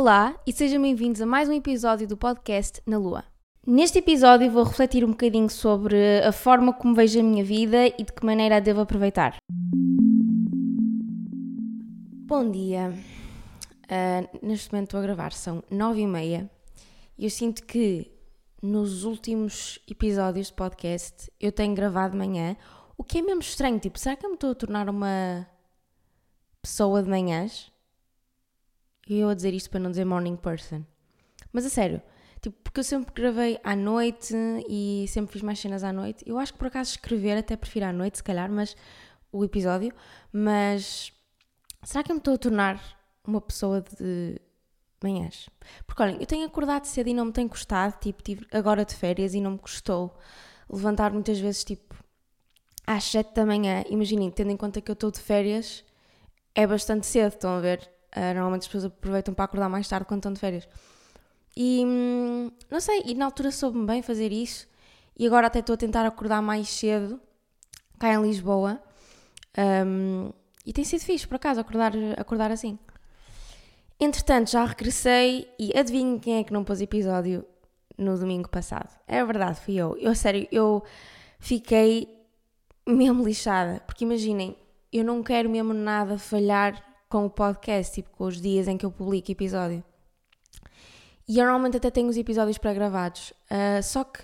Olá e sejam bem-vindos a mais um episódio do podcast Na Lua. Neste episódio vou refletir um bocadinho sobre a forma como vejo a minha vida e de que maneira a devo aproveitar. Bom dia. Uh, neste momento estou a gravar, são nove e meia e eu sinto que nos últimos episódios de podcast eu tenho gravado de manhã, o que é mesmo estranho, tipo, será que eu me estou a tornar uma pessoa de manhãs? E eu a dizer isto para não dizer morning person. Mas a sério, tipo, porque eu sempre gravei à noite e sempre fiz mais cenas à noite. Eu acho que por acaso escrever até prefiro à noite, se calhar, mas o episódio. Mas será que eu me estou a tornar uma pessoa de manhãs? Porque olhem, eu tenho acordado cedo e não me tem custado, tipo, tive agora de férias e não me custou levantar muitas vezes, tipo, às 7 da manhã. Imaginem, tendo em conta que eu estou de férias, é bastante cedo, estão a ver? Uh, normalmente as pessoas aproveitam para acordar mais tarde quando estão de férias. E hum, não sei, e na altura soube-me bem fazer isso. E agora até estou a tentar acordar mais cedo, cá em Lisboa. Um, e tem sido fixe, por acaso, acordar, acordar assim. Entretanto, já regressei e adivinho quem é que não pôs episódio no domingo passado. É verdade, fui eu. Eu, sério, eu fiquei mesmo lixada. Porque imaginem, eu não quero mesmo nada falhar com o podcast, tipo com os dias em que eu publico episódio. E eu normalmente até tenho os episódios pré-gravados. Uh, só que,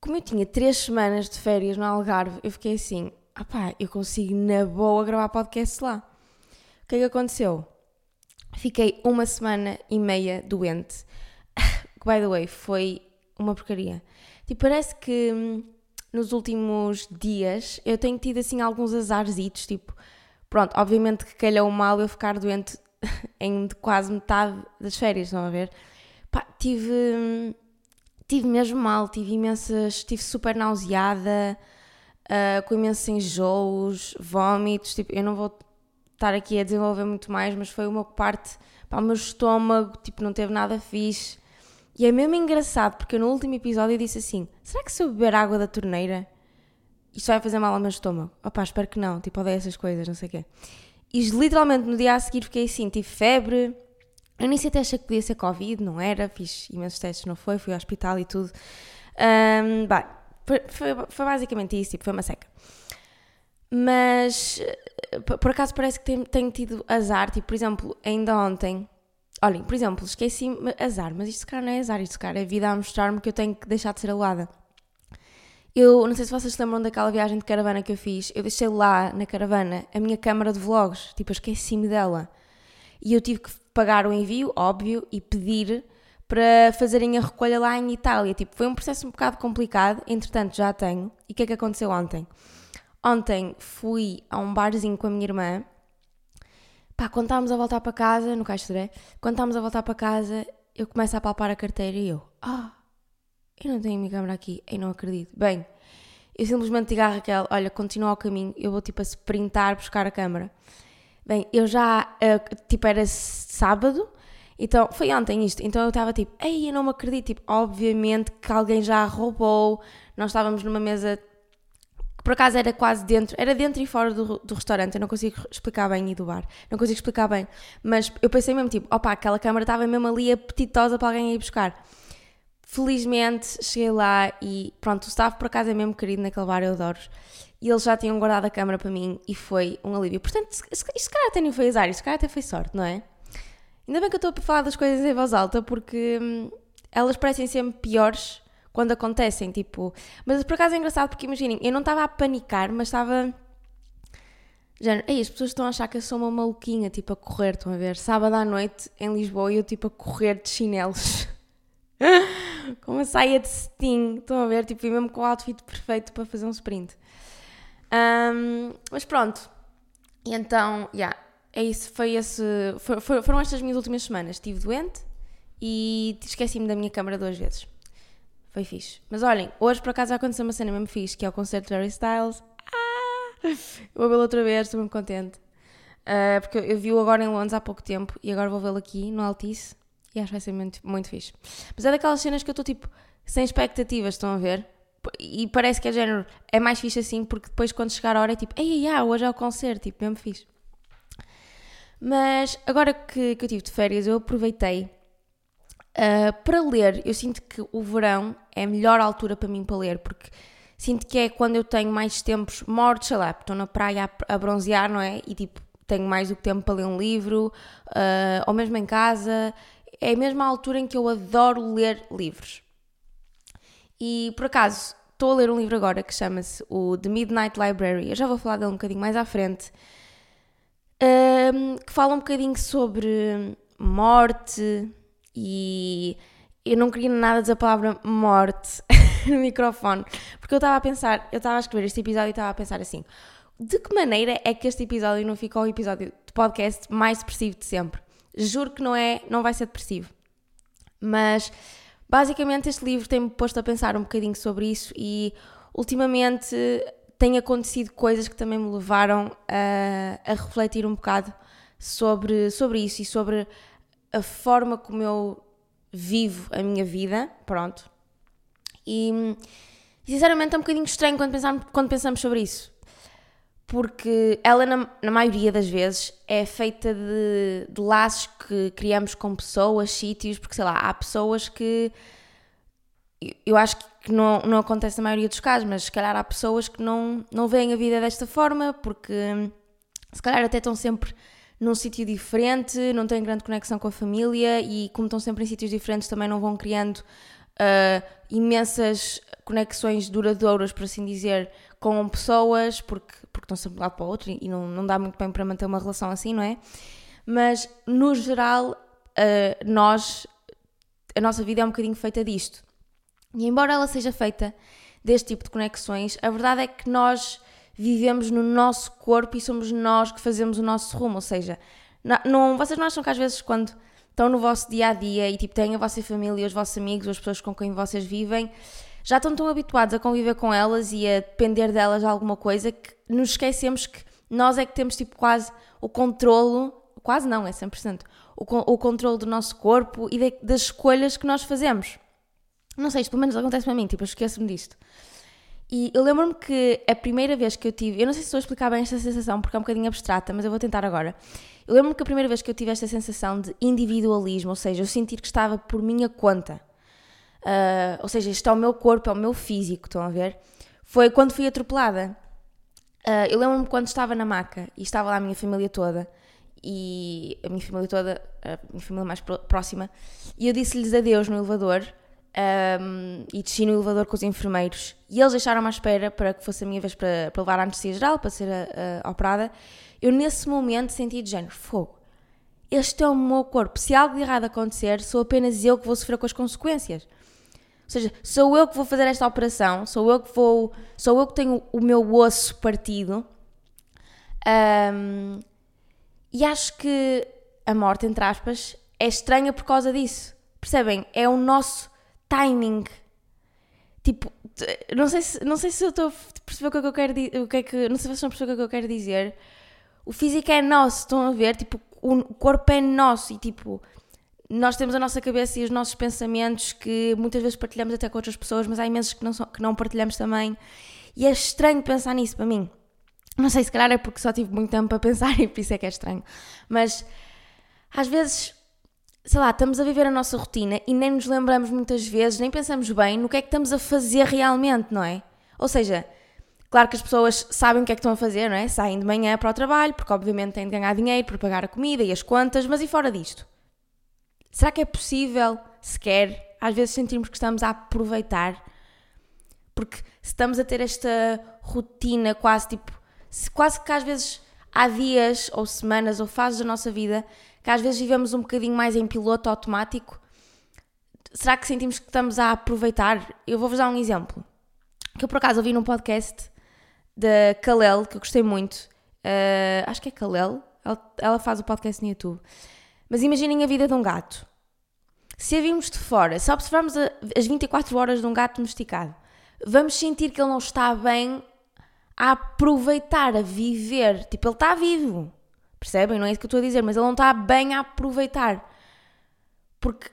como eu tinha três semanas de férias no Algarve, eu fiquei assim: ah pá, eu consigo na boa gravar podcast lá. O que é que aconteceu? Fiquei uma semana e meia doente. by the way, foi uma porcaria. Tipo, parece que hum, nos últimos dias eu tenho tido assim alguns azarzitos, tipo, pronto, obviamente que calhou mal eu ficar doente em quase metade das férias, estão a ver? Pá, tive, tive mesmo mal, tive imensas, estive super nauseada, uh, com imensos enjoos, vômitos, tipo, eu não vou estar aqui a desenvolver muito mais, mas foi uma parte, para o meu estômago, tipo, não teve nada fixe. E é mesmo engraçado, porque no último episódio eu disse assim: será que se eu beber água da torneira isto vai fazer mal ao meu estômago? Opá, espero que não, tipo, odeio essas coisas, não sei o quê. E literalmente no dia a seguir fiquei assim, tive febre. Eu nem sei até achei que podia ser Covid, não era, fiz imensos testes, não foi, fui ao hospital e tudo. Um, foi, foi, basicamente isso, tipo, foi uma seca. Mas por acaso parece que tenho, tenho tido azar, tipo, por exemplo, ainda ontem Olhem, por exemplo, esqueci azar, mas isto calhar não é azar, isto calhar é a vida a mostrar-me que eu tenho que deixar de ser aluada. Eu não sei se vocês se lembram daquela viagem de caravana que eu fiz. Eu deixei lá na caravana a minha câmara de vlogs, tipo, esqueci-me dela. E eu tive que pagar o envio, óbvio, e pedir para fazerem a recolha lá em Itália. Tipo, foi um processo um bocado complicado, entretanto já tenho. E o que é que aconteceu ontem? Ontem fui a um barzinho com a minha irmã Pá, quando estávamos a voltar para casa, no Caixa de quando estávamos a voltar para casa, eu começo a palpar a carteira e eu, ah, eu não tenho a minha câmera aqui, eu não acredito. Bem, eu simplesmente digo à Raquel, olha, continua o caminho, eu vou tipo a sprintar buscar a câmera. Bem, eu já, uh, tipo, era sábado, então, foi ontem isto, então eu estava tipo, ei, eu não me acredito, tipo, obviamente que alguém já roubou, nós estávamos numa mesa por acaso era quase dentro, era dentro e fora do, do restaurante, eu não consigo explicar bem e do bar, não consigo explicar bem, mas eu pensei mesmo tipo, opa, aquela câmara estava mesmo ali apetitosa para alguém ir buscar. Felizmente cheguei lá e pronto, o staff por acaso é mesmo querido naquele bar, eu adoro. E eles já tinham guardado a câmara para mim e foi um alívio. Portanto, isto se calhar até nem foi azar, isto se calhar até foi sorte, não é? Ainda bem que eu estou a falar das coisas em voz alta porque hum, elas parecem sempre piores quando acontecem, tipo. Mas por acaso é engraçado porque imaginem, eu não estava a panicar, mas estava. Já, Ei, as pessoas estão a achar que eu sou uma maluquinha, tipo a correr, estão a ver? Sábado à noite em Lisboa e eu tipo a correr de chinelos. com uma saia de cetim, estão a ver? Tipo, e mesmo com o outfit perfeito para fazer um sprint. Um, mas pronto. E então, yeah, é isso, foi esse, foi, foram estas minhas últimas semanas. Estive doente e esqueci-me da minha câmera duas vezes. Foi fixe. Mas olhem, hoje por acaso vai acontecer uma cena mesmo fixe, que é o concerto de Harry Styles. Ah! Eu vou vê-lo outra vez, estou muito contente. Uh, porque eu vi-o agora em Londres há pouco tempo e agora vou vê-lo aqui no Altice acho que vai ser muito, muito fixe. Mas é daquelas cenas que eu estou tipo sem expectativas, estão a ver? E parece que é género, é mais fixe assim porque depois quando chegar a hora é tipo, ei, ei, ei hoje é o concerto, tipo, mesmo fixe. Mas agora que, que eu tive de férias, eu aproveitei uh, para ler. Eu sinto que o verão é a melhor altura para mim para ler, porque sinto que é quando eu tenho mais tempos mortos, sei lá, estou na praia a, a bronzear, não é? E tipo, tenho mais do que tempo para ler um livro, uh, ou mesmo em casa. É a mesma altura em que eu adoro ler livros. E por acaso, estou a ler um livro agora que chama-se o The Midnight Library. Eu já vou falar dele um bocadinho mais à frente. Um, que fala um bocadinho sobre morte e eu não queria nada dizer a palavra morte no microfone, porque eu estava a pensar, eu estava a escrever este episódio e estava a pensar assim: de que maneira é que este episódio não ficou o episódio de podcast mais depressivo de sempre? Juro que não é, não vai ser depressivo. Mas basicamente este livro tem-me posto a pensar um bocadinho sobre isso e ultimamente têm acontecido coisas que também me levaram a, a refletir um bocado sobre, sobre isso e sobre a forma como eu vivo a minha vida, pronto. E sinceramente é um bocadinho estranho quando pensamos, quando pensamos sobre isso. Porque ela, na, na maioria das vezes, é feita de, de laços que criamos com pessoas, sítios, porque sei lá, há pessoas que eu acho que não, não acontece na maioria dos casos, mas se calhar há pessoas que não, não veem a vida desta forma porque se calhar até estão sempre num sítio diferente, não têm grande conexão com a família e, como estão sempre em sítios diferentes, também não vão criando uh, imensas conexões duradouras, por assim dizer, com pessoas, porque estão sempre lado para o outro e não, não dá muito bem para manter uma relação assim, não é? Mas, no geral, uh, nós, a nossa vida é um bocadinho feita disto. E embora ela seja feita deste tipo de conexões, a verdade é que nós vivemos no nosso corpo e somos nós que fazemos o nosso rumo. Ou seja, não, não, vocês não acham que às vezes quando estão no vosso dia a dia e tipo têm a vossa família, os vossos amigos, as pessoas com quem vocês vivem, já estão tão habituados a conviver com elas e a depender delas de alguma coisa que nos esquecemos que nós é que temos tipo quase o controlo, quase não, é 100%, o, o controle do nosso corpo e de, das escolhas que nós fazemos. Não sei, isto pelo menos acontece para mim, tipo, esqueço-me disto. E eu lembro-me que a primeira vez que eu tive, eu não sei se estou a explicar bem esta sensação porque é um bocadinho abstrata, mas eu vou tentar agora. Eu lembro-me que a primeira vez que eu tive esta sensação de individualismo, ou seja, eu sentir que estava por minha conta, uh, ou seja, isto é o meu corpo, é o meu físico, estão a ver? Foi quando fui atropelada. Uh, eu lembro-me quando estava na maca e estava lá a minha família toda, e a minha família toda, a minha família mais próxima, e eu disse-lhes adeus no elevador um, e desci no elevador com os enfermeiros e eles deixaram-me à espera para que fosse a minha vez para, para levar a anestesia geral, para ser a, a, operada. Eu nesse momento senti de género, fogo, este é o meu corpo, se algo de errado acontecer, sou apenas eu que vou sofrer com as consequências. Seja, sou eu que vou fazer esta operação, sou eu que vou, sou eu que tenho o meu osso partido. Um, e acho que a morte, entre aspas, é estranha por causa disso. Percebem? É o nosso timing. Tipo, não sei se, não sei se eu estou a perceber o que é que eu quero. O que é que, não sei se estão a perceber o que é que eu quero dizer. O físico é nosso, estão a ver? Tipo, o corpo é nosso e tipo, nós temos a nossa cabeça e os nossos pensamentos que muitas vezes partilhamos até com outras pessoas, mas há imensos que não, que não partilhamos também. E é estranho pensar nisso para mim. Não sei, se calhar é porque só tive muito tempo para pensar e por isso é que é estranho. Mas às vezes sei lá, estamos a viver a nossa rotina e nem nos lembramos muitas vezes, nem pensamos bem no que é que estamos a fazer realmente, não é? Ou seja, claro que as pessoas sabem o que é que estão a fazer, não é? Saem de manhã para o trabalho, porque obviamente têm de ganhar dinheiro para pagar a comida e as contas, mas e fora disto? Será que é possível, sequer, às vezes sentirmos que estamos a aproveitar? Porque estamos a ter esta rotina quase tipo, quase que às vezes há dias ou semanas ou fases da nossa vida que às vezes vivemos um bocadinho mais em piloto automático. Será que sentimos que estamos a aproveitar? Eu vou-vos dar um exemplo. Que eu por acaso ouvi num podcast da Kalel, que eu gostei muito. Uh, acho que é Kalel. Ela, ela faz o podcast no YouTube. Mas imaginem a vida de um gato. Se a vimos de fora, se observarmos a, as 24 horas de um gato domesticado, vamos sentir que ele não está bem a aproveitar, a viver. Tipo, ele está vivo. Percebem? Não é isso que eu estou a dizer, mas ele não está bem a aproveitar. Porque,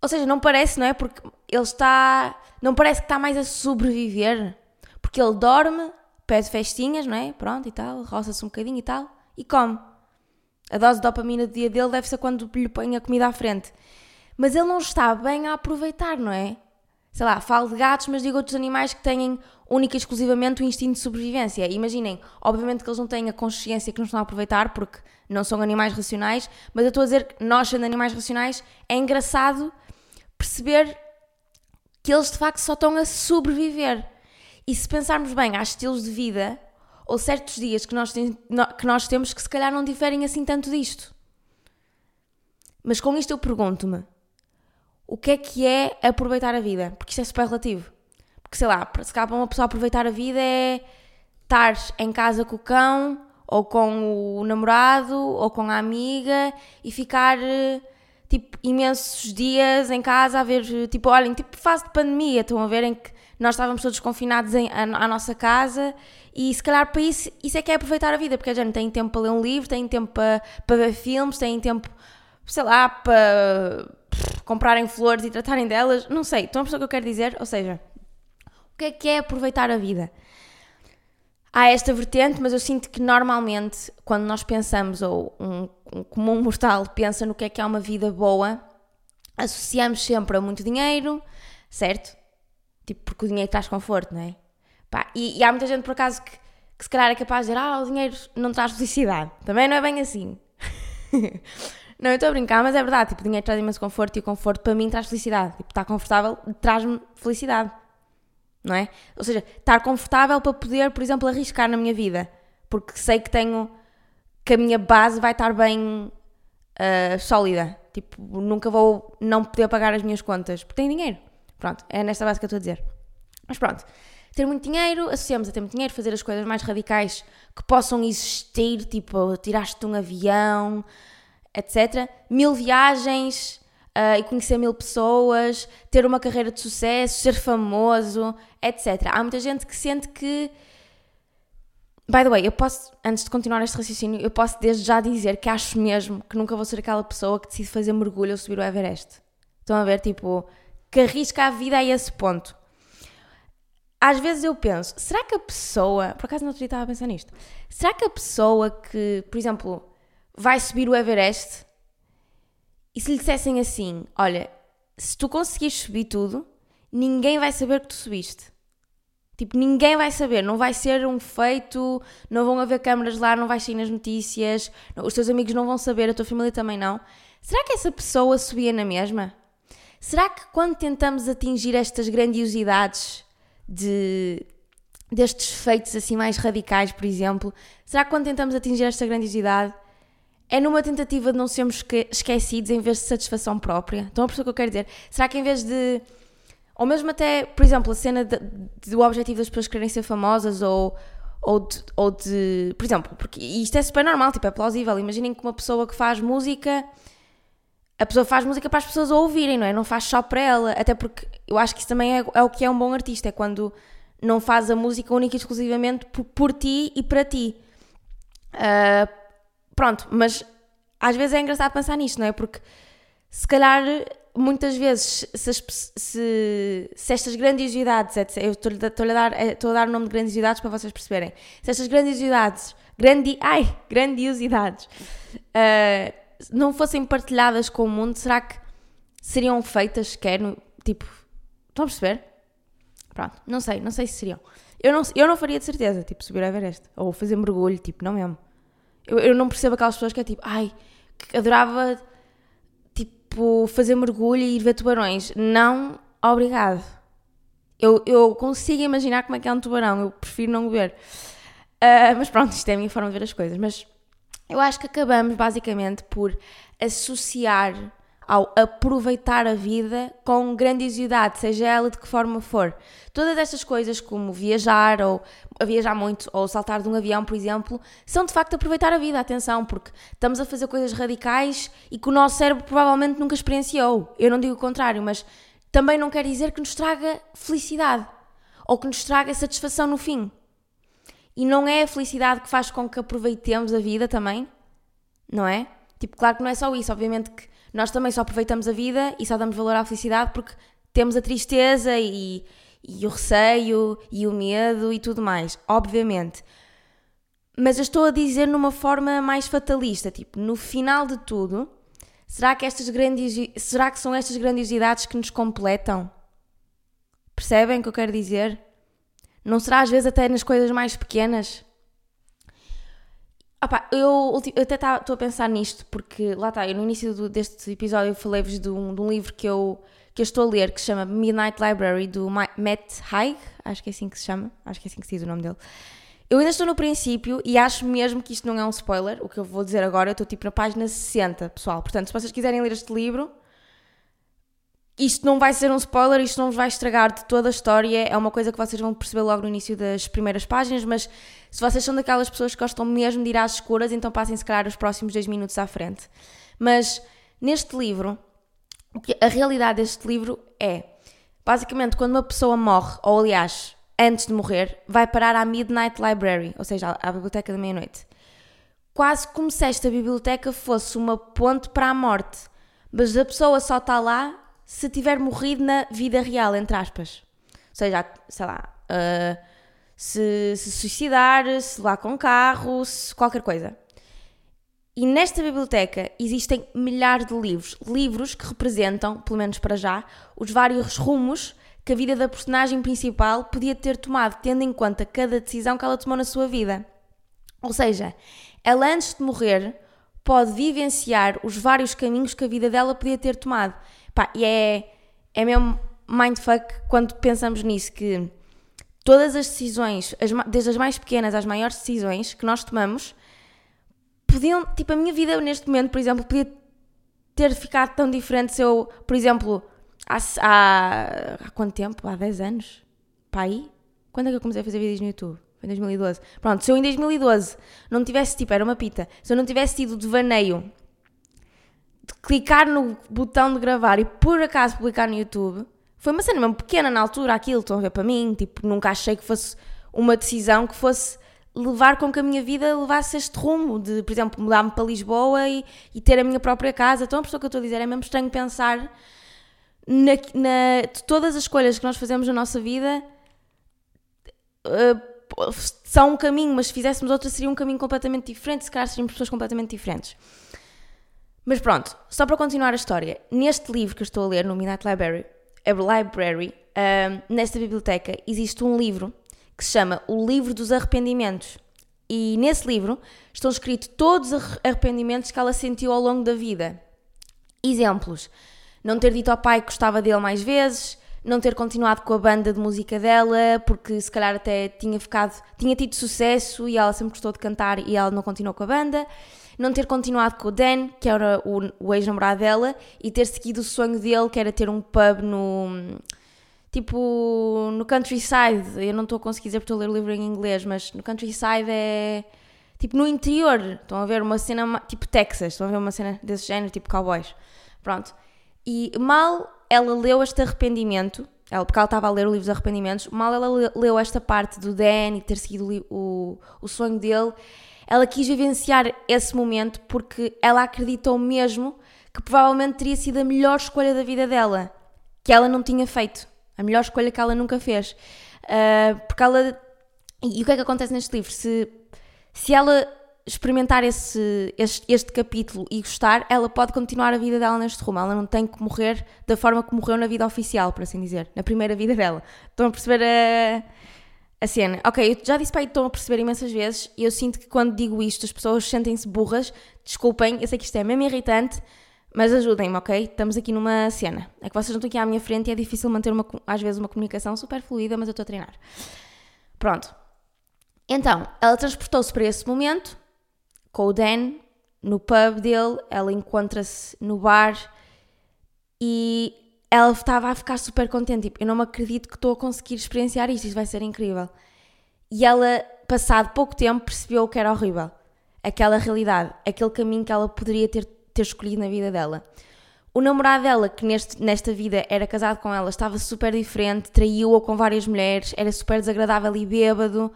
ou seja, não parece, não é? Porque ele está. Não parece que está mais a sobreviver. Porque ele dorme, pede festinhas, não é? Pronto e tal, roça-se um bocadinho e tal, e come. A dose de dopamina do dia dele deve ser quando lhe põe a comida à frente. Mas ele não está bem a aproveitar, não é? Sei lá, falo de gatos, mas digo outros animais que têm única e exclusivamente o instinto de sobrevivência. Imaginem, obviamente que eles não têm a consciência que não estão a aproveitar porque não são animais racionais, mas eu estou a dizer que nós, sendo animais racionais, é engraçado perceber que eles de facto só estão a sobreviver. E se pensarmos bem, há estilos de vida ou certos dias que nós, que nós temos que se calhar não diferem assim tanto disto. Mas com isto eu pergunto-me: o que é que é aproveitar a vida? Porque isto é super relativo. Porque sei lá, se calhar para uma pessoa aproveitar a vida é estar em casa com o cão, ou com o namorado, ou com a amiga e ficar tipo imensos dias em casa a ver, tipo, olhem, tipo fase de pandemia, estão a ver em que nós estávamos todos confinados em, à, à nossa casa e se calhar para isso, isso é que é aproveitar a vida, porque a gente tem tempo para ler um livro, tem tempo para, para ver filmes, tem tempo, sei lá, para comprarem flores e tratarem delas, não sei, estão a perceber o que eu quero dizer? Ou seja, o que é que é aproveitar a vida? Há esta vertente, mas eu sinto que normalmente, quando nós pensamos, ou um, um comum mortal pensa no que é que é uma vida boa, associamos sempre a muito dinheiro, certo? Tipo, porque o dinheiro traz conforto, não é? Pá, e, e, há muita gente, por acaso, que, que se calhar é capaz de dizer: Ah, o dinheiro não traz felicidade. Também não é bem assim. não, eu estou a brincar, mas é verdade. Tipo, o dinheiro traz imenso conforto e o conforto para mim traz felicidade. Tipo, estar confortável traz-me felicidade não é? Ou seja, estar confortável para poder, por exemplo, arriscar na minha vida, porque sei que tenho que a minha base vai estar bem uh, sólida. Tipo, nunca vou não poder pagar as minhas contas porque tenho dinheiro. Pronto, é nesta base que eu estou a dizer. Mas pronto, ter muito dinheiro, associamos a ter muito dinheiro, fazer as coisas mais radicais que possam existir, tipo, tiraste um avião, etc. Mil viagens, uh, e conhecer mil pessoas, ter uma carreira de sucesso, ser famoso, etc. Há muita gente que sente que. By the way, eu posso, antes de continuar este raciocínio, eu posso desde já dizer que acho mesmo que nunca vou ser aquela pessoa que decide fazer mergulho ou subir o Everest. Estão a ver, tipo, que arrisca a vida a esse ponto. Às vezes eu penso, será que a pessoa, por acaso não estava a pensar nisto, será que a pessoa que, por exemplo, vai subir o Everest e se lhe dissessem assim: Olha, se tu conseguires subir tudo, ninguém vai saber que tu subiste. Tipo, ninguém vai saber, não vai ser um feito, não vão haver câmaras lá, não vai sair nas notícias, os teus amigos não vão saber, a tua família também não. Será que essa pessoa subia na mesma? Será que quando tentamos atingir estas grandiosidades de, destes feitos assim mais radicais, por exemplo, será que quando tentamos atingir esta grandiosidade é numa tentativa de não sermos esquecidos em vez de satisfação própria. Estão a perceber o que eu quero dizer? Será que em vez de. Ou mesmo até, por exemplo, a cena de, do objetivo das pessoas quererem ser famosas ou, ou, de, ou de. Por exemplo, porque isto é super normal, tipo, é plausível. Imaginem que uma pessoa que faz música. A pessoa faz música para as pessoas ouvirem, não é? Não faz só para ela. Até porque eu acho que isso também é, é o que é um bom artista, é quando não faz a música única e exclusivamente por, por ti e para ti. Uh, Pronto, mas às vezes é engraçado pensar nisto, não é? Porque se calhar muitas vezes se, se, se estas grandiosidades, eu estou-lhe a, dar, eh, estou a dar o nome de grandiosidades para vocês perceberem, se estas grandiosidades, grandi, ai, grandiosidades uh, não fossem partilhadas com o mundo, será que seriam feitas sequer, no, tipo, estão a perceber? Pronto, não sei, não sei se seriam. Eu não, eu não faria de certeza, tipo, subir a Everest, ou fazer mergulho, tipo, não mesmo. Eu, eu não percebo aquelas pessoas que é tipo, ai, que adorava tipo fazer mergulho e ir ver tubarões. Não, obrigado. Eu, eu consigo imaginar como é que é um tubarão, eu prefiro não ver. Uh, mas pronto, isto é a minha forma de ver as coisas. Mas eu acho que acabamos basicamente por associar ao aproveitar a vida com grandiosidade, seja ela de que forma for. Todas estas coisas, como viajar ou viajar muito ou saltar de um avião, por exemplo, são de facto aproveitar a vida, atenção, porque estamos a fazer coisas radicais e que o nosso cérebro provavelmente nunca experienciou. Eu não digo o contrário, mas também não quer dizer que nos traga felicidade ou que nos traga satisfação no fim. E não é a felicidade que faz com que aproveitemos a vida também, não é? Tipo, claro que não é só isso, obviamente que nós também só aproveitamos a vida e só damos valor à felicidade porque temos a tristeza e, e o receio e o medo e tudo mais, obviamente. mas eu estou a dizer numa forma mais fatalista, tipo, no final de tudo, será que estas grandes, será que são estas grandiosidades que nos completam? Percebem o que eu quero dizer? Não será às vezes até nas coisas mais pequenas? Opa, eu, eu até estou a pensar nisto, porque lá está, eu no início do, deste episódio falei-vos de um, de um livro que eu, que eu estou a ler que se chama Midnight Library do Matt Haig, acho que é assim que se chama, acho que é assim que se diz o nome dele. Eu ainda estou no princípio e acho mesmo que isto não é um spoiler, o que eu vou dizer agora, eu estou tipo na página 60, pessoal. Portanto, se vocês quiserem ler este livro, isto não vai ser um spoiler, isto não vos vai estragar de toda a história, é uma coisa que vocês vão perceber logo no início das primeiras páginas, mas se vocês são daquelas pessoas que gostam mesmo de ir às escuras, então passem se calhar os próximos dois minutos à frente. Mas neste livro, a realidade deste livro é, basicamente, quando uma pessoa morre, ou aliás, antes de morrer, vai parar à Midnight Library, ou seja, à biblioteca da meia-noite. Quase como se esta biblioteca fosse uma ponte para a morte, mas a pessoa só está lá se tiver morrido na vida real, entre aspas. Ou seja, sei lá, uh, se, se suicidar, se lá com carro, se qualquer coisa. E nesta biblioteca existem milhares de livros, livros que representam, pelo menos para já, os vários rumos que a vida da personagem principal podia ter tomado, tendo em conta cada decisão que ela tomou na sua vida. Ou seja, ela antes de morrer pode vivenciar os vários caminhos que a vida dela podia ter tomado. Pá, e é, é mesmo mindfuck quando pensamos nisso, que todas as decisões, as, desde as mais pequenas às maiores decisões que nós tomamos, podiam, tipo, a minha vida neste momento, por exemplo, podia ter ficado tão diferente se eu, por exemplo, há, há, há quanto tempo? Há 10 anos? Pá, aí? Quando é que eu comecei a fazer vídeos no YouTube? Foi em 2012. Pronto, se eu em 2012 não tivesse, tipo, era uma pita, se eu não tivesse tido devaneio de clicar no botão de gravar e por acaso publicar no YouTube, foi uma cena mesmo pequena na altura, aquilo, estão a ver para mim, tipo, nunca achei que fosse uma decisão que fosse levar com que a minha vida levasse este rumo, de, por exemplo, mudar-me para Lisboa e, e, ter a minha própria casa. Então, a pessoa que eu estou a dizer é mesmo estranho pensar na, na, todas as escolhas que nós fazemos na nossa vida uh, são um caminho, mas se fizéssemos outra seria um caminho completamente diferente, se calhar seríamos pessoas completamente diferentes. Mas pronto, só para continuar a história, neste livro que estou a ler, no Midnight Library, Library, um, nesta biblioteca, existe um livro que se chama O Livro dos Arrependimentos. E nesse livro estão escritos todos os arrependimentos que ela sentiu ao longo da vida. Exemplos: não ter dito ao pai que gostava dele mais vezes, não ter continuado com a banda de música dela, porque se calhar até tinha ficado, tinha tido sucesso e ela sempre gostou de cantar e ela não continuou com a banda não ter continuado com o Dan, que era o, o ex-namorado dela, e ter seguido o sonho dele, que era ter um pub no. Tipo, no countryside. Eu não estou a conseguir dizer porque estou a ler o livro em inglês, mas no countryside é. Tipo, no interior. Estão a ver uma cena tipo Texas. Estão a ver uma cena desse género, tipo cowboys. Pronto. E mal ela leu este arrependimento, ela, porque ela estava a ler o livro dos arrependimentos, mal ela leu esta parte do Dan e ter seguido o, o, o sonho dele, ela quis vivenciar esse momento porque ela acreditou mesmo que provavelmente teria sido a melhor escolha da vida dela, que ela não tinha feito, a melhor escolha que ela nunca fez. Uh, porque ela. E o que é que acontece neste livro? Se, se ela experimentar esse, este, este, capítulo e gostar, ela pode continuar a vida dela neste rumo. Ela não tem que morrer da forma que morreu na vida oficial, por assim dizer, na primeira vida dela. Estão a perceber a a cena. Ok, eu já disse para aí estão a perceber imensas vezes e eu sinto que quando digo isto as pessoas sentem-se burras. Desculpem, eu sei que isto é mesmo irritante, mas ajudem-me, ok? Estamos aqui numa cena. É que vocês não estão aqui à minha frente e é difícil manter uma, às vezes uma comunicação super fluida, mas eu estou a treinar. Pronto. Então, ela transportou-se para esse momento com o Dan no pub dele, ela encontra-se no bar e ela estava a ficar super contente. Tipo, eu não me acredito que estou a conseguir experienciar isto, isto vai ser incrível. E ela, passado pouco tempo, percebeu que era horrível. Aquela realidade, aquele caminho que ela poderia ter, ter escolhido na vida dela. O namorado dela, que neste, nesta vida era casado com ela, estava super diferente, traiu-a com várias mulheres, era super desagradável e bêbado.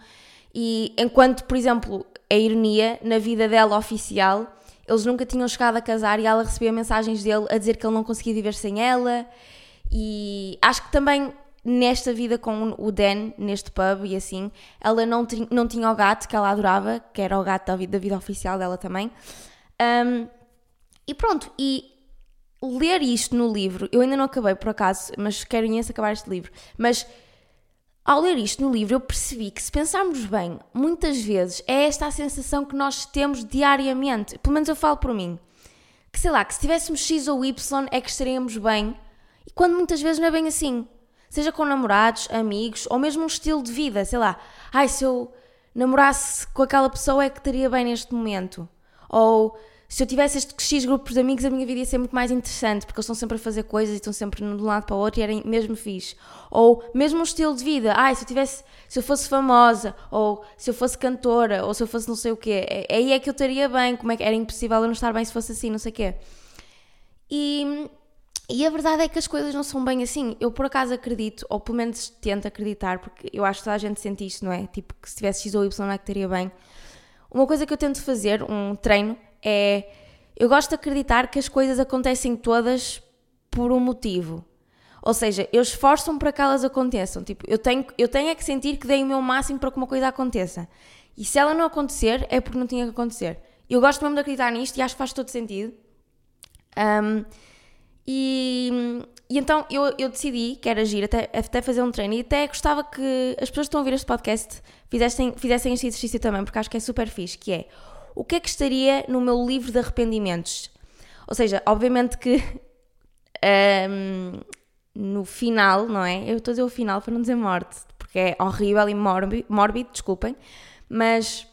E enquanto, por exemplo, a ironia, na vida dela oficial, eles nunca tinham chegado a casar e ela recebia mensagens dele a dizer que ele não conseguia viver sem ela. E acho que também nesta vida com o Dan, neste pub e assim, ela não, não tinha o gato que ela adorava, que era o gato da vida, da vida oficial dela também. Um, e pronto, e ler isto no livro, eu ainda não acabei por acaso, mas quero imenso acabar este livro, mas ao ler isto no livro eu percebi que se pensarmos bem, muitas vezes é esta a sensação que nós temos diariamente, pelo menos eu falo por mim, que sei lá, que se tivéssemos X ou Y é que estaríamos bem, e quando muitas vezes não é bem assim, seja com namorados, amigos, ou mesmo um estilo de vida, sei lá, ai se eu namorasse com aquela pessoa é que estaria bem neste momento, ou se eu tivesse estes X grupos de amigos, a minha vida ia ser muito mais interessante, porque eles estão sempre a fazer coisas e estão sempre de um lado para o outro e era mesmo fixe. Ou mesmo um estilo de vida, ai, se eu tivesse, se eu fosse famosa, ou se eu fosse cantora, ou se eu fosse não sei o quê, é, aí é que eu estaria bem, como é que era impossível eu não estar bem se fosse assim, não sei o quê. E, e a verdade é que as coisas não são bem assim. Eu por acaso acredito, ou pelo menos tento acreditar, porque eu acho que toda a gente sente isto, não é? Tipo, que se tivesse X ou Y não é que estaria bem. Uma coisa que eu tento fazer, um treino, é. Eu gosto de acreditar que as coisas acontecem todas por um motivo. Ou seja, eu esforço-me para que elas aconteçam. Tipo, eu tenho, eu tenho é que sentir que dei o meu máximo para que uma coisa aconteça. E se ela não acontecer, é porque não tinha que acontecer. Eu gosto mesmo de acreditar nisto e acho que faz todo sentido. Um, e, e, então eu, eu decidi que era agir até, até fazer um treino e até gostava que as pessoas que estão a ouvir este podcast fizessem, fizessem este exercício também, porque acho que é super fixe, que é o que é que estaria no meu livro de arrependimentos? Ou seja, obviamente que um, no final, não é? Eu estou a dizer o final para não dizer morte, porque é horrível e mórbido, mórbido desculpem, mas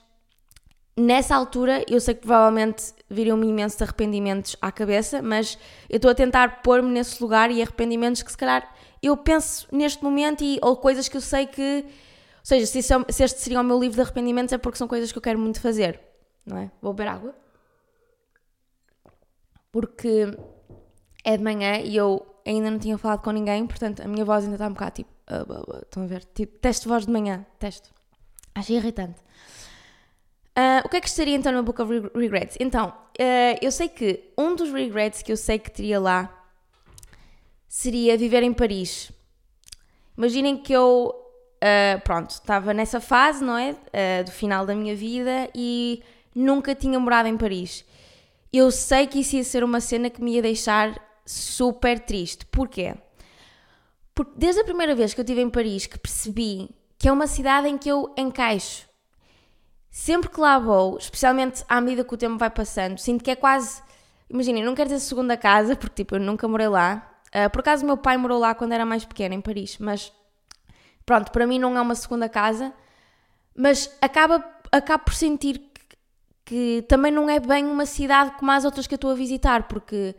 nessa altura eu sei que provavelmente viriam-me imensos arrependimentos à cabeça, mas eu estou a tentar pôr-me nesse lugar e arrependimentos que se calhar eu penso neste momento e, ou coisas que eu sei que. Ou seja, se, é se este seria o meu livro de arrependimentos é porque são coisas que eu quero muito fazer não é? Vou beber água. Porque é de manhã e eu ainda não tinha falado com ninguém, portanto a minha voz ainda está um bocado tipo. Uh, uh, estão a ver? Tipo, teste de voz de manhã, teste. Achei irritante. Uh, o que é que estaria então no Book of Regrets? Então, eu sei que um dos regrets que eu sei que teria lá seria viver em Paris. Imaginem que eu, pronto, estava nessa fase, não é? do final da minha vida e nunca tinha morado em Paris. Eu sei que isso ia ser uma cena que me ia deixar super triste. Porquê? Porque desde a primeira vez que eu estive em Paris que percebi que é uma cidade em que eu encaixo. Sempre que lá vou, especialmente à medida que o tempo vai passando, sinto que é quase. Imaginem, não quero dizer segunda casa, porque tipo, eu nunca morei lá. Uh, por acaso, meu pai morou lá quando era mais pequeno, em Paris, mas pronto, para mim não é uma segunda casa, mas acaba, acabo por sentir que também não é bem uma cidade como as outras que eu estou a visitar, porque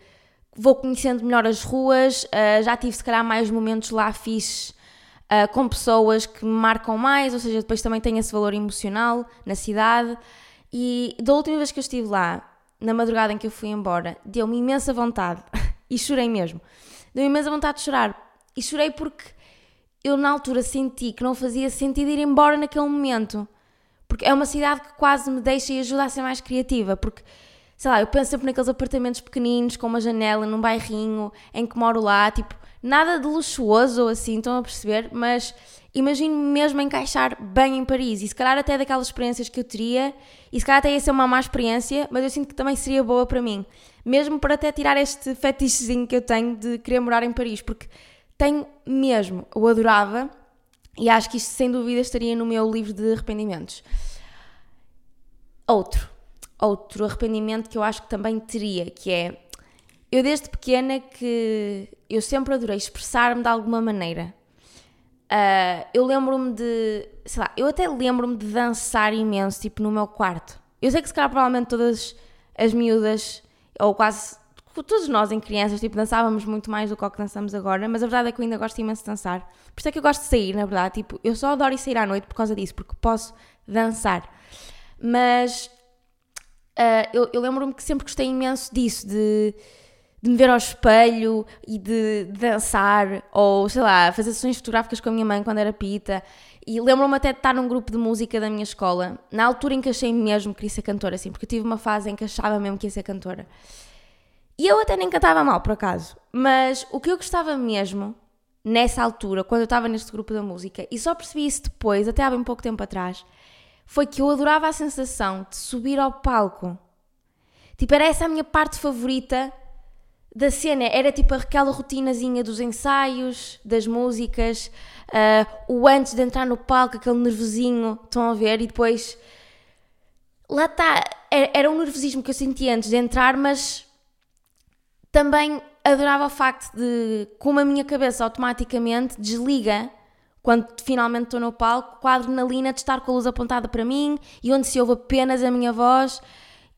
vou conhecendo melhor as ruas, uh, já tive se calhar mais momentos lá fixes uh, com pessoas que me marcam mais, ou seja, depois também tem esse valor emocional na cidade. E da última vez que eu estive lá, na madrugada em que eu fui embora, deu-me imensa vontade, e chorei mesmo, deu-me imensa vontade de chorar. E chorei porque eu na altura senti que não fazia sentido ir embora naquele momento. Porque é uma cidade que quase me deixa e ajuda a ser mais criativa. Porque, sei lá, eu penso sempre naqueles apartamentos pequeninos, com uma janela, num bairrinho em que moro lá. Tipo, nada de luxuoso ou assim, estão a perceber? Mas imagino-me mesmo encaixar bem em Paris. E se calhar até daquelas experiências que eu teria. E se calhar até ia ser uma má experiência, mas eu sinto que também seria boa para mim. Mesmo para até tirar este fetichezinho que eu tenho de querer morar em Paris. Porque tenho mesmo, eu adorava e acho que isto sem dúvida estaria no meu livro de arrependimentos. Outro, outro arrependimento que eu acho que também teria, que é eu desde pequena que eu sempre adorei expressar-me de alguma maneira. Uh, eu lembro-me de, sei lá, eu até lembro-me de dançar imenso, tipo no meu quarto. Eu sei que se calhar provavelmente todas as miúdas, ou quase todos nós em crianças, tipo, dançávamos muito mais do que o que dançamos agora, mas a verdade é que eu ainda gosto imenso de dançar. Por isso é que eu gosto de sair, na verdade. Tipo, eu só adoro ir sair à noite por causa disso, porque posso dançar. Mas uh, eu, eu lembro-me que sempre gostei imenso disso, de, de me ver ao espelho e de, de, dançar, ou sei lá, fazer sessões fotográficas com a minha mãe quando era pita. E lembro-me até de estar num grupo de música da minha escola, na altura em que achei mesmo que queria ser cantora, assim, porque eu tive uma fase em que achava mesmo que ia ser cantora. E eu até nem cantava mal, por acaso. Mas o que eu gostava mesmo nessa altura, quando eu estava neste grupo da música, e só percebi isso depois, até há bem pouco tempo atrás, foi que eu adorava a sensação de subir ao palco. Tipo, era essa a minha parte favorita da cena. Era tipo aquela rotinazinha dos ensaios, das músicas, uh, o antes de entrar no palco, aquele nervosinho, estão a ver? E depois. Lá está. Era, era um nervosismo que eu sentia antes de entrar, mas também adorava o facto de como a minha cabeça automaticamente desliga quando finalmente estou no palco, com a adrenalina de estar com a luz apontada para mim e onde se ouve apenas a minha voz.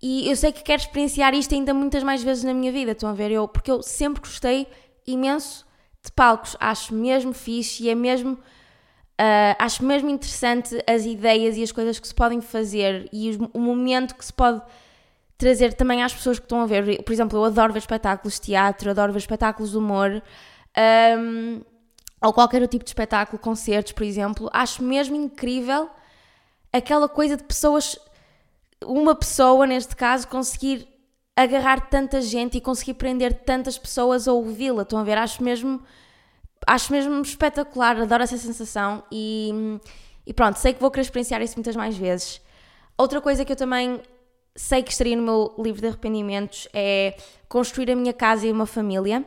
E eu sei que quero experienciar isto ainda muitas mais vezes na minha vida, estão a ver? Eu, porque eu sempre gostei imenso de palcos, acho mesmo fixe e é mesmo. Uh, acho mesmo interessante as ideias e as coisas que se podem fazer e o momento que se pode trazer também às pessoas que estão a ver. Por exemplo, eu adoro ver espetáculos de teatro, adoro ver espetáculos de humor. Um, ou qualquer tipo de espetáculo, concertos, por exemplo, acho mesmo incrível aquela coisa de pessoas, uma pessoa neste caso, conseguir agarrar tanta gente e conseguir prender tantas pessoas a ouvi-la. Estão a ver? Acho mesmo, acho mesmo espetacular, adoro essa sensação e, e pronto, sei que vou querer experienciar isso muitas mais vezes. Outra coisa que eu também sei que estaria no meu livro de arrependimentos é construir a minha casa e uma família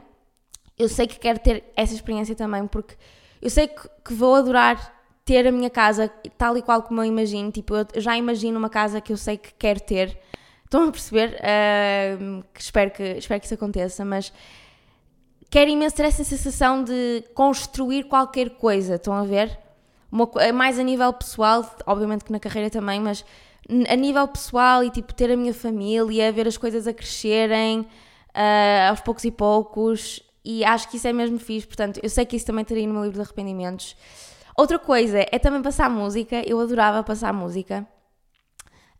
eu sei que quero ter essa experiência também, porque eu sei que, que vou adorar ter a minha casa tal e qual como eu imagino. Tipo, eu já imagino uma casa que eu sei que quero ter. Estão a perceber? Uh, que espero, que espero que isso aconteça, mas quero imenso ter essa sensação de construir qualquer coisa. Estão a ver? Uma, mais a nível pessoal, obviamente que na carreira também, mas a nível pessoal e tipo ter a minha família, ver as coisas a crescerem uh, aos poucos e poucos e acho que isso é mesmo fixe, portanto, eu sei que isso também teria no meu livro de arrependimentos. Outra coisa é também passar música, eu adorava passar música.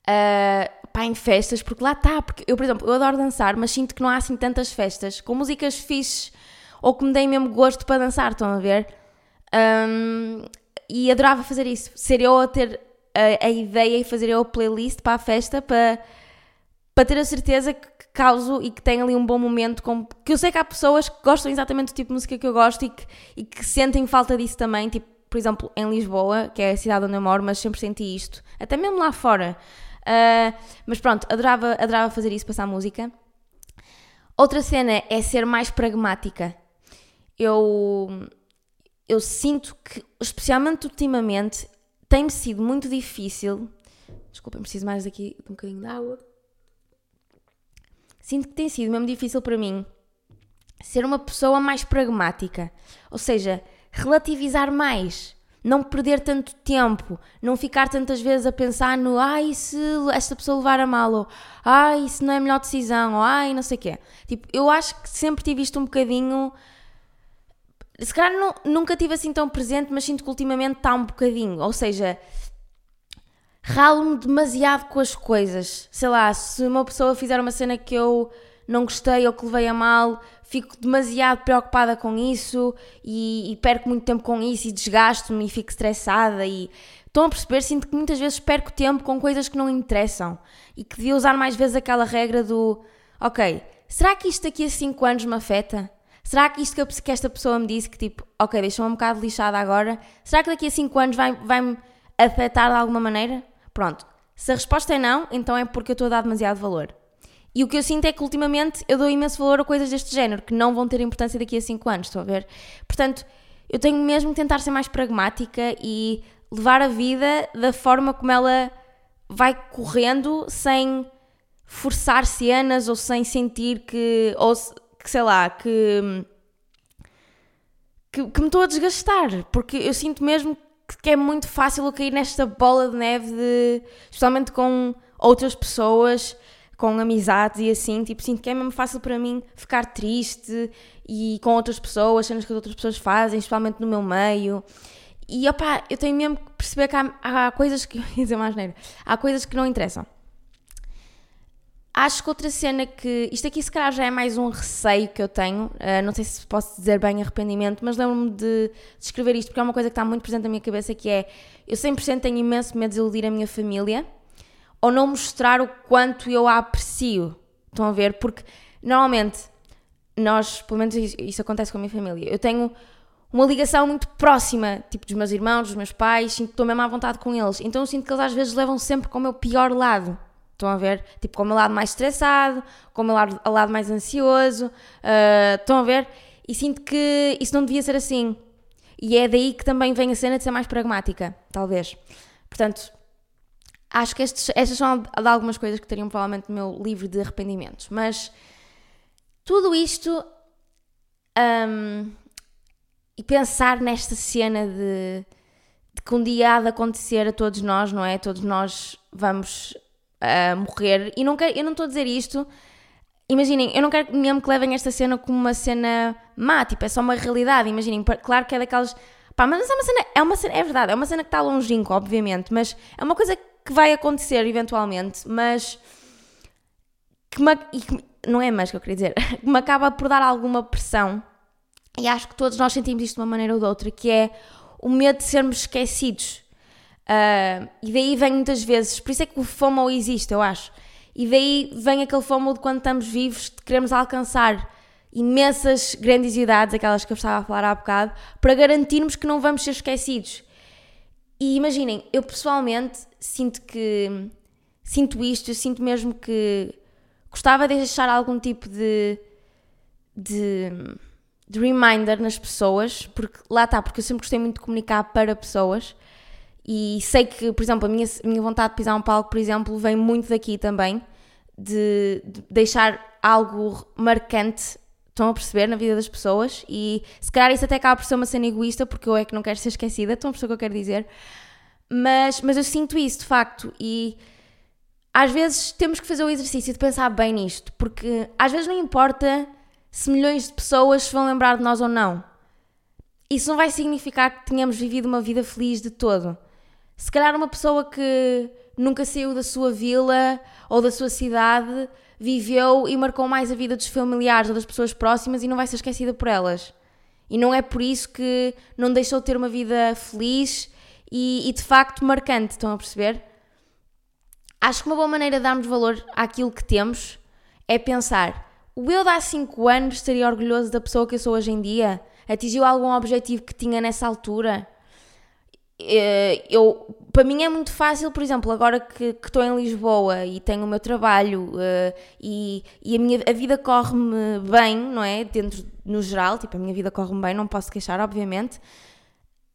Uh, pá, em festas, porque lá está, porque eu, por exemplo, eu adoro dançar, mas sinto que não há assim tantas festas com músicas fixes ou que me deem mesmo gosto para dançar, estão a ver? Um, e adorava fazer isso, ser eu a ter a, a, ideia e fazer eu a playlist para a festa para, para ter a certeza que causo e que tem ali um bom momento. Com, que eu sei que há pessoas que gostam exatamente do tipo de música que eu gosto e que, e que sentem falta disso também. Tipo, por exemplo, em Lisboa, que é a cidade onde eu moro, mas sempre senti isto. Até mesmo lá fora. Uh, mas pronto, adorava, adorava fazer isso, passar música. Outra cena é ser mais pragmática. Eu, eu sinto que, especialmente ultimamente, tem-me sido muito difícil. Desculpem, preciso mais aqui de um bocadinho de água sinto que tem sido mesmo difícil para mim ser uma pessoa mais pragmática. Ou seja, relativizar mais. Não perder tanto tempo, não ficar tantas vezes a pensar no ai, se esta pessoa levar a mal, ou ai, se não é a melhor decisão, ou ai, não sei o quê. Tipo, eu acho que sempre tive isto um bocadinho. Se calhar não, nunca tive assim tão presente, mas sinto que ultimamente está um bocadinho. Ou seja, ralo-me demasiado com as coisas. Sei lá, se uma pessoa fizer uma cena que eu não gostei ou que levei a mal, fico demasiado preocupada com isso e, e perco muito tempo com isso e desgasto-me e fico estressada e estão a perceber, sinto que muitas vezes perco tempo com coisas que não interessam e que devia usar mais vezes aquela regra do ok, será que isto daqui a 5 anos me afeta? Será que isto que, esta pessoa me disse que tipo, ok, deixa-me um bocado lixada agora, será que daqui a 5 anos vai-me vai afetar de alguma maneira? Pronto. Se a resposta é não, então é porque eu estou a dar demasiado valor. E o que eu sinto é que ultimamente eu dou imenso valor a coisas deste género, que não vão ter importância daqui a 5 anos, estou a ver? Portanto, eu tenho mesmo que tentar ser mais pragmática e levar a vida da forma como ela vai correndo sem forçar cenas ou sem sentir que, ou que sei lá, que, que, que me estou a desgastar, porque eu sinto mesmo que é muito fácil eu cair nesta bola de neve, de, especialmente com outras pessoas, com amizades e assim, tipo, sinto que é mesmo fácil para mim ficar triste e com outras pessoas, cenas que as outras pessoas fazem, especialmente no meu meio. E opá, eu tenho mesmo que perceber que há, há coisas que. ia dizer mais neira, há coisas que não interessam. Acho que outra cena que. Isto aqui, se calhar, já é mais um receio que eu tenho. Uh, não sei se posso dizer bem arrependimento, mas lembro-me de, de escrever isto porque é uma coisa que está muito presente na minha cabeça: que é eu 100% tenho imenso medo de iludir a minha família ou não mostrar o quanto eu a aprecio. Estão a ver? Porque normalmente nós, pelo menos isso, isso acontece com a minha família, eu tenho uma ligação muito próxima, tipo dos meus irmãos, dos meus pais, sinto que estou mesmo à vontade com eles. Então eu sinto que eles às vezes levam sempre com o meu pior lado. Estão a ver? Tipo, com o meu lado mais estressado, com o meu lado, lado mais ansioso. Uh, estão a ver? E sinto que isso não devia ser assim. E é daí que também vem a cena de ser mais pragmática, talvez. Portanto, acho que estes, estas são de algumas coisas que teriam provavelmente no meu livro de arrependimentos. Mas tudo isto. Um, e pensar nesta cena de, de, que um dia há de acontecer a todos nós, não é? Todos nós vamos uh, morrer. E não quero, eu não estou a dizer isto. Imaginem, eu não quero mesmo que levem esta cena como uma cena má, tipo, é só uma realidade. Imaginem, claro que é daquelas. Pá, mas é uma cena, é uma cena, é verdade, é uma cena que está longínqua, obviamente, mas é uma coisa que vai acontecer eventualmente, mas que me, que, não é mais que eu queria dizer, que me acaba por dar alguma pressão e acho que todos nós sentimos isto de uma maneira ou de outra, que é o medo de sermos esquecidos. Uh, e daí vem muitas vezes, por isso é que o FOMO existe, eu acho. E daí vem aquele FOMO de quando estamos vivos, de queremos alcançar imensas grandiosidades, aquelas que eu estava a falar há bocado, para garantirmos que não vamos ser esquecidos. E imaginem, eu pessoalmente sinto que. Sinto isto, eu sinto mesmo que gostava de deixar algum tipo de. de de reminder nas pessoas, porque lá está, porque eu sempre gostei muito de comunicar para pessoas e sei que, por exemplo, a minha, a minha vontade de pisar um palco, por exemplo, vem muito daqui também, de, de deixar algo marcante, estão a perceber, na vida das pessoas e se calhar isso até acaba por ser uma cena egoísta, porque eu é que não quero ser esquecida, estão a perceber o que eu quero dizer, mas, mas eu sinto isso de facto e às vezes temos que fazer o exercício de pensar bem nisto, porque às vezes não importa se milhões de pessoas vão lembrar de nós ou não. Isso não vai significar que tenhamos vivido uma vida feliz de todo. Se calhar uma pessoa que nunca saiu da sua vila ou da sua cidade viveu e marcou mais a vida dos familiares ou das pessoas próximas e não vai ser esquecida por elas. E não é por isso que não deixou de ter uma vida feliz e, e de facto marcante, estão a perceber? Acho que uma boa maneira de darmos valor àquilo que temos é pensar o eu de há 5 anos estaria orgulhoso da pessoa que eu sou hoje em dia? Atingiu algum objetivo que tinha nessa altura? Eh, eu, para mim é muito fácil, por exemplo, agora que, estou em Lisboa e tenho o meu trabalho uh, e, e, a minha a vida corre-me bem, não é? Dentro, no geral, tipo, a minha vida corre-me bem, não posso queixar, obviamente.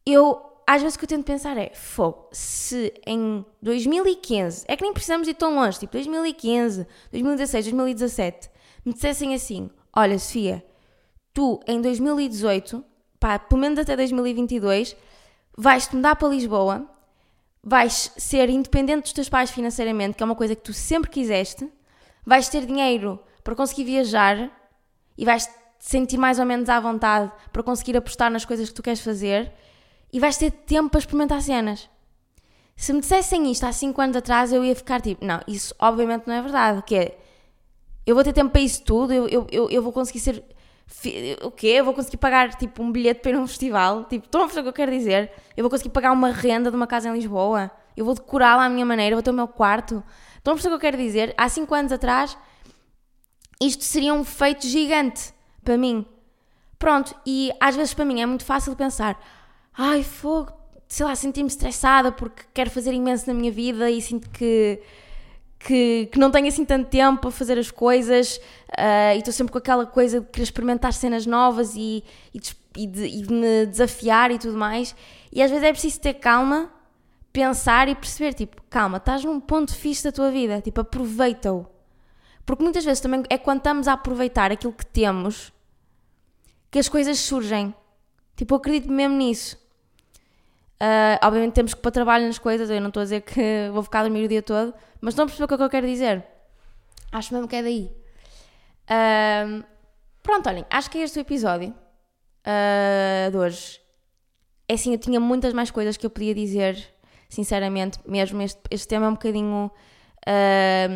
Eu, às vezes, o que eu tento pensar é: fogo, se em 2015, é que nem precisamos ir tão longe, tipo 2015, 2016, 2017 me dissessem assim: Olha, Sofia, tu em 2018, pá, pelo menos até 2022, vais-te mudar para Lisboa, vais ser independente dos teus pais financeiramente, que é uma coisa que tu sempre quiseste, vais ter dinheiro para conseguir viajar e vais te sentir mais ou menos à vontade para conseguir apostar nas coisas que tu queres fazer e vais ter tempo para experimentar cenas. Se me dissessem isto há 5 anos atrás, eu ia ficar tipo, não, isso obviamente não é verdade, que é, eu vou ter tempo para isso tudo, eu, eu, eu, vou conseguir ser. O quê? Eu vou conseguir pagar tipo um bilhete para ir a um festival? Tipo, estão a ver o que eu quero dizer? Eu vou conseguir pagar uma renda de uma casa em Lisboa? Eu vou decorá-la à minha maneira, vou ter o meu quarto? Estão a ver o que eu quero dizer? Há 5 anos atrás, isto seria um feito gigante para mim. Pronto, e às vezes para mim é muito fácil pensar: ai, fogo, sei lá, senti-me estressada porque quero fazer imenso na minha vida e sinto que que, que não tenho assim tanto tempo para fazer as coisas uh, e estou sempre com aquela coisa de querer experimentar cenas novas e, e, de, e, de, e, de, me desafiar e tudo mais. E às vezes é preciso ter calma, pensar e perceber, tipo, calma, estás num ponto fixe da tua vida, tipo, aproveita-o. Porque muitas vezes também é quando estamos a aproveitar aquilo que temos que as coisas surgem. Tipo, eu acredito mesmo nisso. Uh, obviamente temos que pôr trabalho nas coisas, eu não estou a dizer que vou ficar a dormir o dia todo, mas estão a perceber o que, é que eu quero dizer? Acho mesmo que é daí. Uh, pronto, olhem, acho que é o episódio uh, de hoje. É assim, eu tinha muitas mais coisas que eu podia dizer, sinceramente, mesmo este, este tema é um bocadinho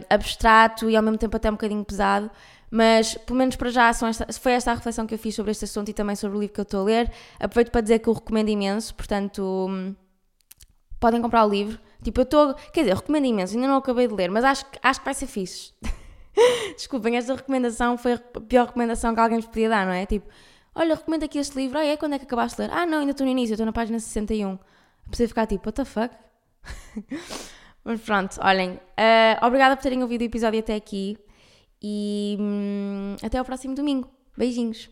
abstrato e ao mesmo tempo até um bocadinho pesado, mas, pelo menos para já, esta, foi esta a reflexão que eu fiz sobre este assunto e também sobre o livro que eu estou a ler. Aproveito para dizer que o recomendo imenso, portanto, hum, podem comprar o livro. Tipo, eu estou. Quer dizer, recomendo imenso, ainda não acabei de ler, mas acho, acho que vai ser fixe. Desculpem, esta recomendação foi a pior recomendação que alguém vos podia dar, não é? Tipo, olha, recomendo aqui este livro, ah, é, quando é que acabaste de ler? Ah, não, ainda estou no início, estou na página 61. Preciso ficar tipo, what the fuck? Mas pronto, olhem, uh, obrigada por terem ouvido o episódio até aqui e hum, até ao próximo domingo. Beijinhos!